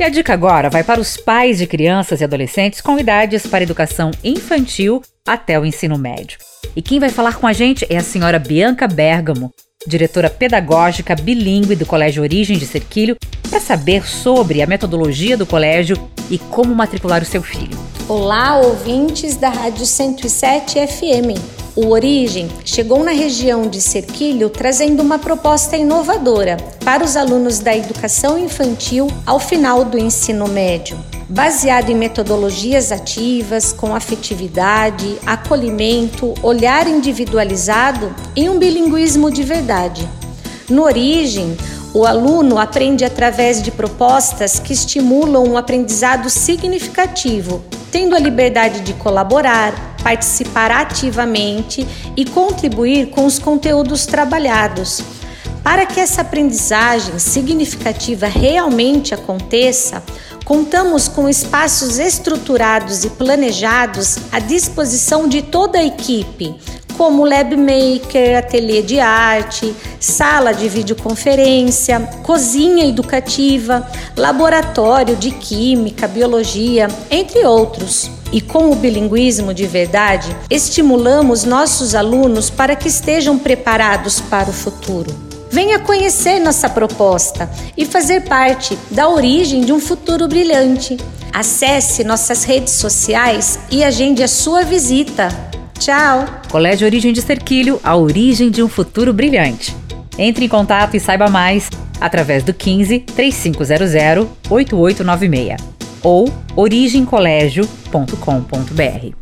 E a dica agora vai para os pais de crianças e adolescentes com idades para educação infantil até o ensino médio. E quem vai falar com a gente é a senhora Bianca Bergamo, diretora pedagógica bilíngue do Colégio Origem de Serquilho, para saber sobre a metodologia do colégio e como matricular o seu filho. Olá, ouvintes da Rádio 107 FM. O Origem chegou na região de Cerquilho trazendo uma proposta inovadora para os alunos da educação infantil ao final do ensino médio. Baseado em metodologias ativas, com afetividade, acolhimento, olhar individualizado e um bilinguismo de verdade. No Origem, o aluno aprende através de propostas que estimulam um aprendizado significativo, tendo a liberdade de colaborar, participar ativamente e contribuir com os conteúdos trabalhados. Para que essa aprendizagem significativa realmente aconteça, contamos com espaços estruturados e planejados à disposição de toda a equipe, como Lab Maker, ateliê de arte, sala de videoconferência, cozinha educativa, laboratório de química, biologia, entre outros. E com o bilinguismo de verdade, estimulamos nossos alunos para que estejam preparados para o futuro. Venha conhecer nossa proposta e fazer parte da origem de um futuro brilhante. Acesse nossas redes sociais e agende a sua visita. Tchau! Colégio Origem de Cerquilho, a origem de um futuro brilhante. Entre em contato e saiba mais através do 15 3500 8896 ou origemcolégio.com.br.